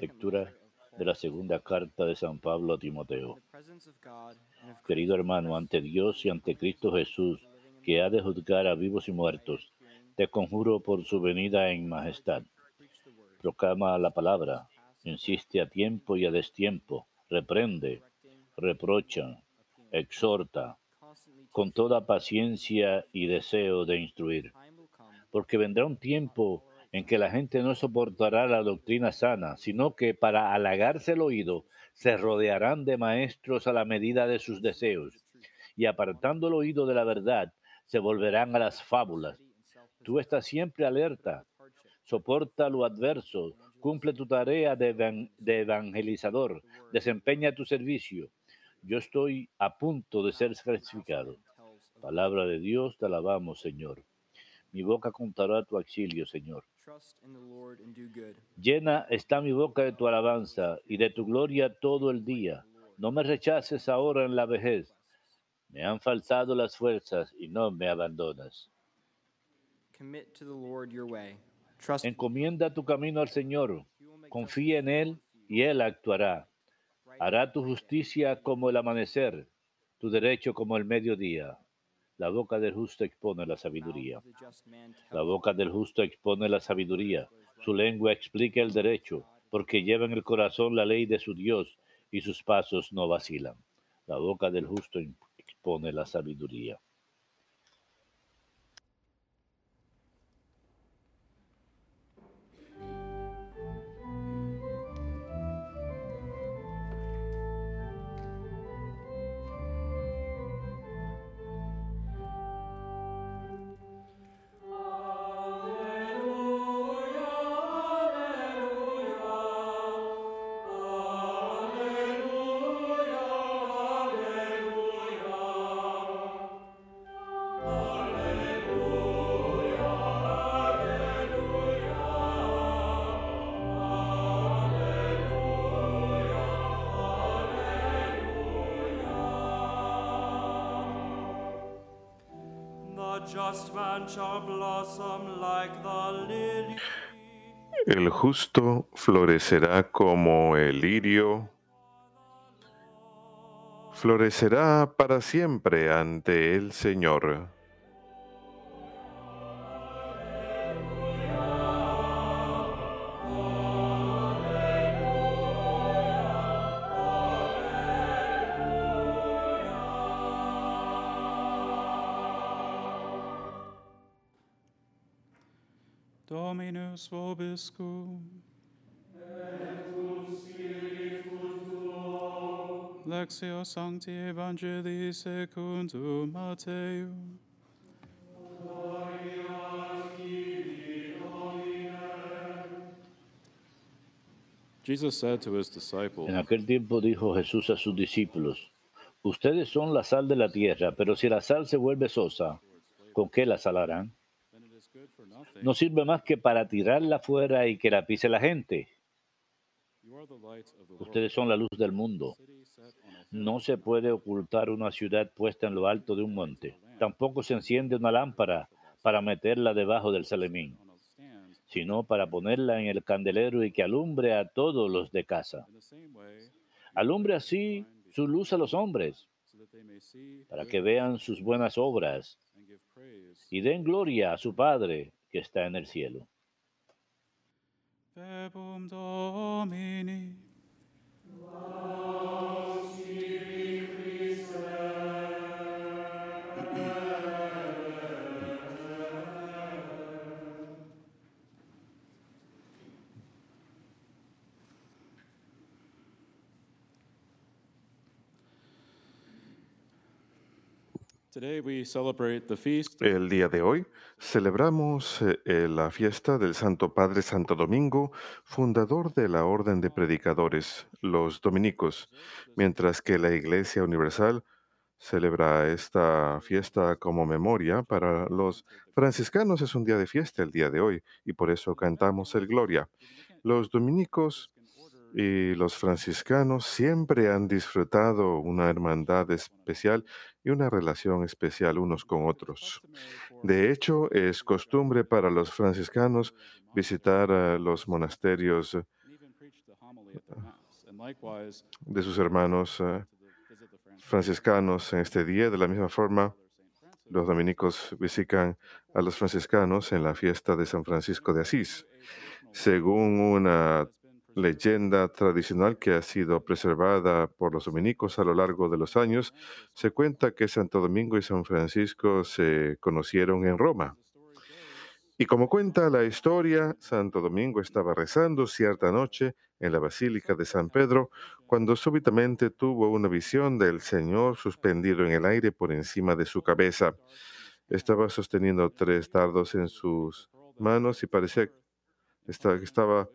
Lectura de la segunda carta de San Pablo a Timoteo. Querido hermano, ante Dios y ante Cristo Jesús, que ha de juzgar a vivos y muertos, te conjuro por su venida en majestad. Proclama la palabra, insiste a tiempo y a destiempo, reprende, reprocha, exhorta, con toda paciencia y deseo de instruir. Porque vendrá un tiempo en que la gente no soportará la doctrina sana, sino que para halagarse el oído se rodearán de maestros a la medida de sus deseos, y apartando el oído de la verdad, se volverán a las fábulas. Tú estás siempre alerta, soporta lo adverso, cumple tu tarea de, de evangelizador, desempeña tu servicio. Yo estoy a punto de ser clasificado. Palabra de Dios, te alabamos, Señor. Mi boca contará tu auxilio, Señor. Llena está mi boca de tu alabanza y de tu gloria todo el día. No me rechaces ahora en la vejez. Me han faltado las fuerzas y no me abandonas. Encomienda tu camino al Señor. Confía en Él y Él actuará. Hará tu justicia como el amanecer, tu derecho como el mediodía. La boca del justo expone la sabiduría. La boca del justo expone la sabiduría. Su lengua explica el derecho, porque lleva en el corazón la ley de su Dios y sus pasos no vacilan. La boca del justo expone la sabiduría. El justo florecerá como el lirio, florecerá para siempre ante el Señor. Vobiscum. Lectio Sancti Evangelii secundum Matteum. Jesus said to his disciples, En aquel tiempo dijo Jesús a sus discípulos, ustedes son la sal de la tierra, pero si la sal se vuelve sosa, ¿con qué la salarán? No sirve más que para tirarla fuera y que la pise la gente. Ustedes son la luz del mundo. No se puede ocultar una ciudad puesta en lo alto de un monte. Tampoco se enciende una lámpara para meterla debajo del salemín, sino para ponerla en el candelero y que alumbre a todos los de casa. Alumbre así su luz a los hombres, para que vean sus buenas obras y den gloria a su Padre que está en el cielo. El día de hoy celebramos eh, la fiesta del Santo Padre Santo Domingo, fundador de la Orden de Predicadores, los dominicos, mientras que la Iglesia Universal celebra esta fiesta como memoria. Para los franciscanos es un día de fiesta el día de hoy y por eso cantamos el Gloria. Los dominicos Y los franciscanos siempre han disfrutado una hermandad especial y una relación especial unos con otros. De hecho, es costumbre para los franciscanos visitar los monasterios likewise, de sus hermanos eh, franciscanos en este día. De la misma forma, los dominicos visitan a los franciscanos en la fiesta de San Francisco de Asís. Según una leyenda tradicional que ha sido preservada por los dominicos a lo largo de los años, se cuenta que Santo Domingo y San Francisco se conocieron en Roma. Y como cuenta la historia, Santo Domingo estaba rezando cierta noche en la Basílica de San Pedro cuando súbitamente tuvo una visión del Señor suspendido en el aire por encima de su cabeza. Estaba sosteniendo tres dardos en sus manos y parecía que estaba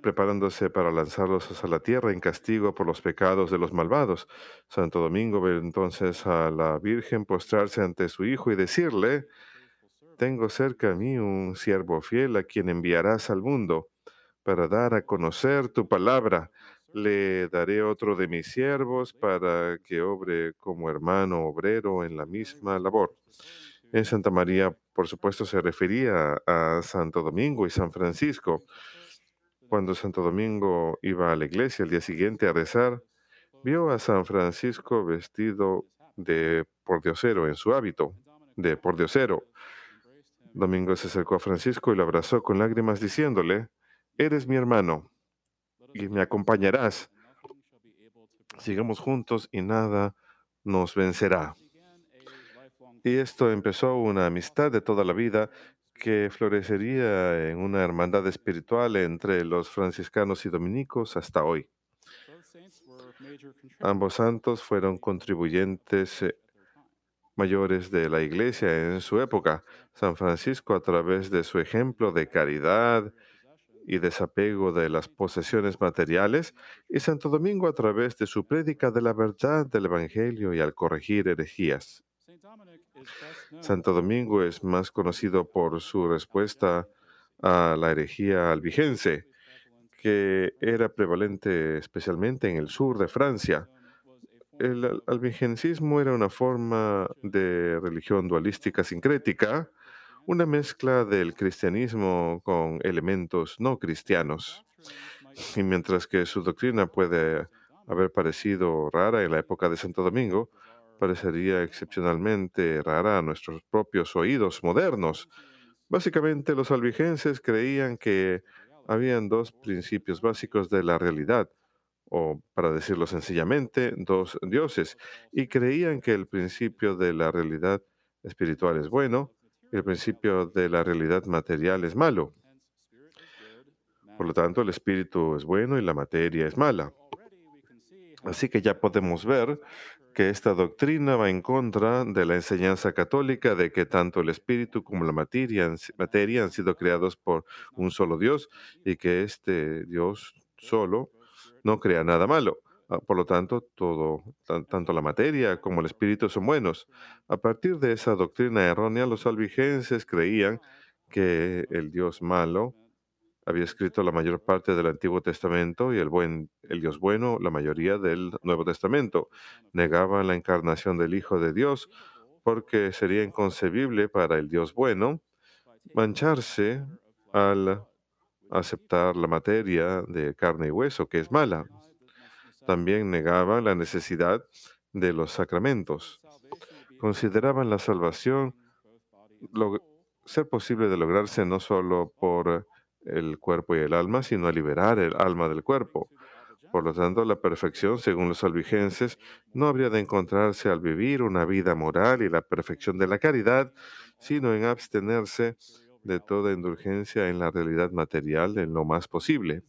preparándose para lanzarlos hacia la tierra en castigo por los pecados de los malvados. Santo Domingo ve entonces a la Virgen postrarse ante su Hijo y decirle, tengo cerca a mí un siervo fiel a quien enviarás al mundo para dar a conocer tu palabra. Le daré otro de mis siervos para que obre como hermano obrero en la misma labor. En Santa María, por supuesto, se refería a Santo Domingo y San Francisco. Cuando Santo Domingo iba a la iglesia el día siguiente a rezar, vio a San Francisco vestido de pordiosero en su hábito, de pordiosero. Domingo se acercó a Francisco y lo abrazó con lágrimas diciéndole, Eres mi hermano y me acompañarás. Sigamos juntos y nada nos vencerá. Y esto empezó una amistad de toda la vida que florecería en una hermandad espiritual entre los franciscanos y dominicos hasta hoy. Ambos santos fueron contribuyentes eh, mayores de la iglesia en su época. San Francisco a través de su ejemplo de caridad y desapego de las posesiones materiales y Santo Domingo a través de su prédica de la verdad del Evangelio y al corregir herejías. Santo Domingo es más conocido por su respuesta a la herejía albigense, que era prevalente especialmente en el sur de Francia. El al- albigencismo era una forma de religión dualística sincrética, una mezcla del cristianismo con elementos no cristianos. Y mientras que su doctrina puede haber parecido rara en la época de Santo Domingo, parecería excepcionalmente rara a nuestros propios oídos modernos. Básicamente, los albigenses creían que habían dos principios básicos de la realidad, o para decirlo sencillamente, dos dioses, y creían que el principio de la realidad espiritual es bueno y el principio de la realidad material es malo. Por lo tanto, el espíritu es bueno y la materia es mala. Así que ya podemos ver que esta doctrina va en contra de la enseñanza católica de que tanto el espíritu como la materia, han sido creados por un solo Dios y que este Dios solo no crea nada malo. Ah, Por lo tanto, todo, tan- tanto la materia como el espíritu son buenos. A partir de esa doctrina errónea, los albigenses creían que el Dios malo había escrito la mayor parte del Antiguo Testamento y el, buen, Dios bueno la mayoría del Nuevo Testamento. Negaban la encarnación del Hijo de Dios porque sería inconcebible para el Dios bueno mancharse al aceptar la materia de carne y hueso, que es mala. También negaban la necesidad de los sacramentos. Consideraban la salvación ser posible de lograrse no solo por el cuerpo y el alma, sino a liberar el alma del cuerpo. Por lo tanto, la perfección, según los albigenses, no habría de encontrarse al vivir una vida moral y la perfección de la caridad, sino en abstenerse de toda indulgencia en la realidad material en lo más posible.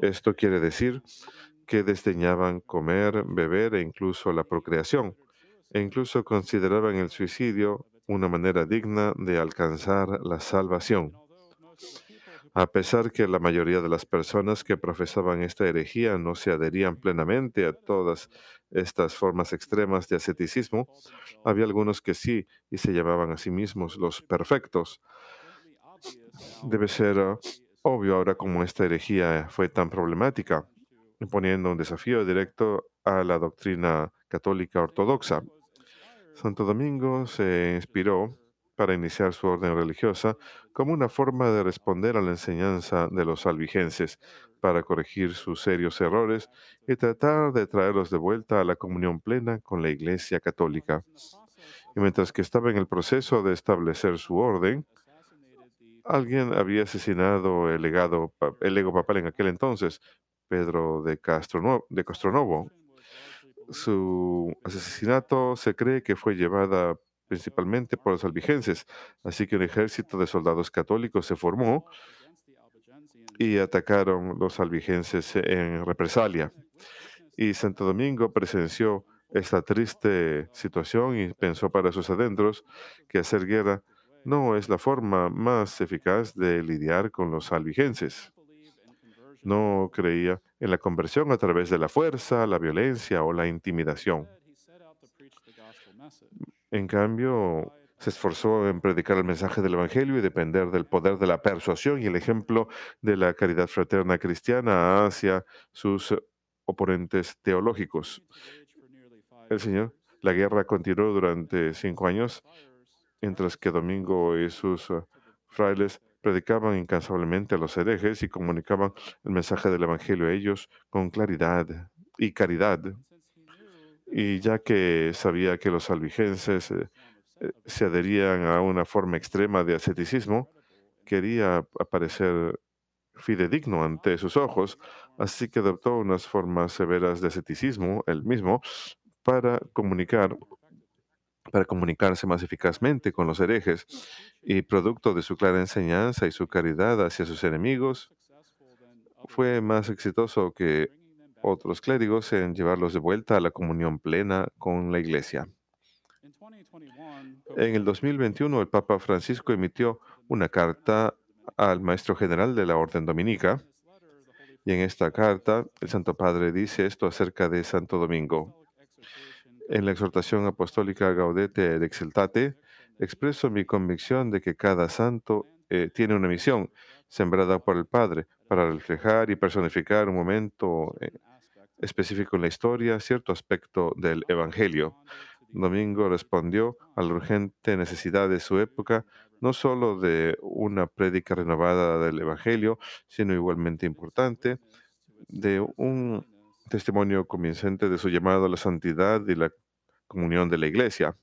Esto quiere decir que desdeñaban comer, beber e incluso la procreación, e incluso consideraban el suicidio una manera digna de alcanzar la salvación. A pesar que la mayoría de las personas que profesaban esta herejía no se adherían plenamente a todas estas formas extremas de asceticismo, había algunos que sí y se llamaban a sí mismos los perfectos. Debe ser ah, Obvio, ahora como esta herejía fue tan problemática, imponiendo un desafío directo a la doctrina católica ortodoxa. Santo Domingo se inspiró para iniciar su orden religiosa como una forma de responder a la enseñanza de los albigenses, para corregir sus serios errores y tratar de traerlos de vuelta a la comunión plena con la Iglesia Católica. Y mientras que estaba en el proceso de establecer su orden, alguien había asesinado el, legado, el ego papal en aquel entonces, Pedro de, Castrono- de Castronovo. Su asesinato se cree que fue llevada principalmente por los albigenses, así que un ejército de soldados católicos se formó y atacaron los albigenses en represalia. Y Santo Domingo presenció esta triste situación y pensó para sus adentros que hacer guerra no es la forma más eficaz de lidiar con los albigenses. No creía en la conversión a través de la fuerza, la violencia o la intimidación. En cambio, se esforzó en predicar el mensaje del Evangelio y depender del poder de la persuasión y el ejemplo de la caridad fraterna cristiana hacia sus oponentes teológicos. El Señor, la guerra continuó durante cinco años, mientras que Domingo y sus eh, frailes predicaban incansablemente a los herejes y comunicaban el mensaje del Evangelio a ellos con claridad y caridad. Y ya que sabía que los albigenses eh, eh, se adherían a una forma extrema de asceticismo, quería aparecer fidedigno ante sus ojos, así que adoptó unas formas severas de asceticismo él mismo para comunicar para comunicarse más eficazmente con los herejes y producto de su clara enseñanza y su caridad hacia sus enemigos, fue más exitoso que otros clérigos en llevarlos de vuelta a la comunión plena con la Iglesia. En el 2021, el Papa Francisco emitió una carta al maestro general de la Orden Dominica, y en esta carta el Santo Padre dice esto acerca de Santo Domingo. En la exhortación apostólica Gaudete et Exultate, expreso mi convicción de que cada santo eh, tiene una misión sembrada por el Padre para reflejar y personificar un momento eh, específico en la historia, cierto aspecto del Evangelio. Domingo respondió a la urgente necesidad de su época, no solo de una prédica renovada del Evangelio, sino igualmente importante, de un testimonio convincente de su llamado a la santidad y la comunión de la Iglesia.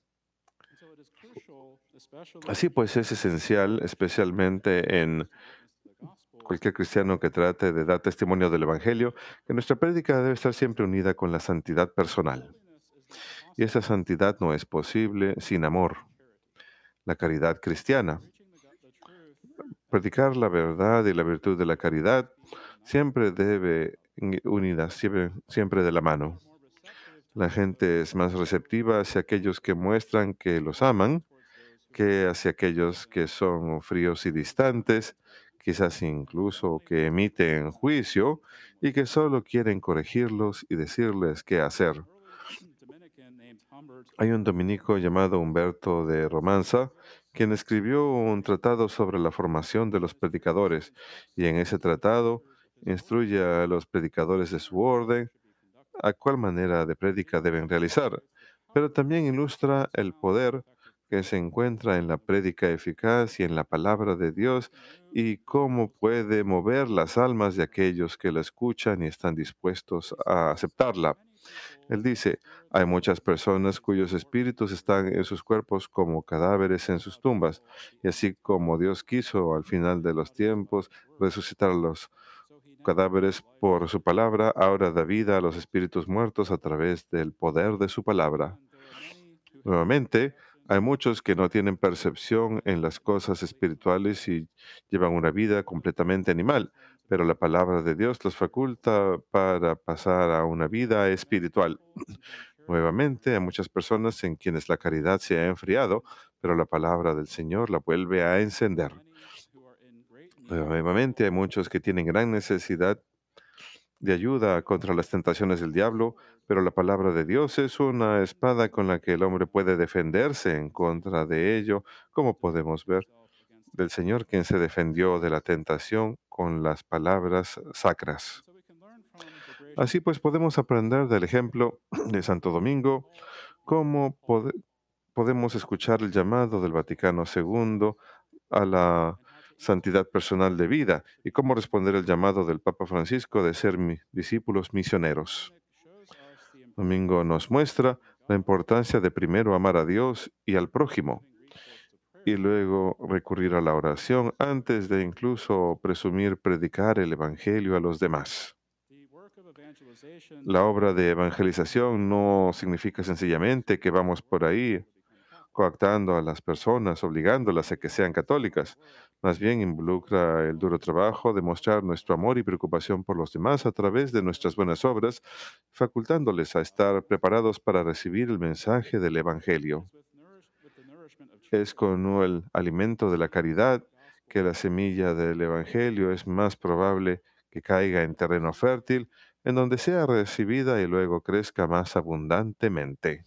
Así pues, es esencial, especialmente en cualquier cristiano que trate de dar testimonio del Evangelio, que nuestra prédica debe estar siempre unida con la santidad personal. Y esa santidad no es posible sin amor, la caridad cristiana. Predicar la verdad y la virtud de la caridad siempre debe unidas, siempre, siempre de la mano. La gente es más receptiva hacia aquellos que muestran que los aman que hacia aquellos que son fríos y distantes, quizás incluso que emiten juicio y que solo quieren corregirlos y decirles qué hacer. Hay un dominico llamado Humberto de Romanza, quien escribió un tratado sobre la formación de los predicadores, y en ese tratado instruye a los predicadores de su orden a cuál manera de prédica deben realizar, pero también ilustra el poder que se encuentra en la prédica eficaz y en la palabra de Dios y cómo puede mover las almas de aquellos que la escuchan y están dispuestos a aceptarla. Él dice, hay muchas personas cuyos espíritus están en sus cuerpos como cadáveres en sus tumbas, y así como Dios quiso al final de los tiempos resucitar a los cadáveres por su palabra, ahora da vida a los espíritus muertos a través del poder de su palabra. Nuevamente, hay muchos que no tienen percepción en las cosas espirituales y llevan una vida completamente animal, pero la palabra de Dios los faculta para pasar a una vida espiritual. Nuevamente, hay muchas personas en quienes la caridad se ha enfriado, pero la palabra del Señor la vuelve a encender. Nuevamente, hay muchos que tienen gran necesidad de ayuda contra las tentaciones del diablo, pero la palabra de Dios es una espada con la que el hombre puede defenderse en contra de ello, como podemos ver del Señor quien se defendió de la tentación con las palabras sacras. Así pues podemos aprender del ejemplo de Santo Domingo cómo pode- podemos escuchar el llamado del Vaticano II a la santidad personal de vida y cómo responder el llamado del Papa Francisco de ser discípulos misioneros. Domingo nos muestra la importancia de primero amar a Dios y al prójimo y luego recurrir a la oración antes de incluso presumir predicar el Evangelio a los demás. La obra de evangelización no significa sencillamente que vamos por ahí coactando a las personas, obligándolas a que sean católicas. Más bien involucra el duro trabajo de mostrar nuestro amor y preocupación por los demás a través de nuestras buenas obras, facultándoles a estar preparados para recibir el mensaje del Evangelio. Es con el alimento de la caridad que la semilla del Evangelio es más probable que caiga en terreno fértil, en donde sea recibida y luego crezca más abundantemente.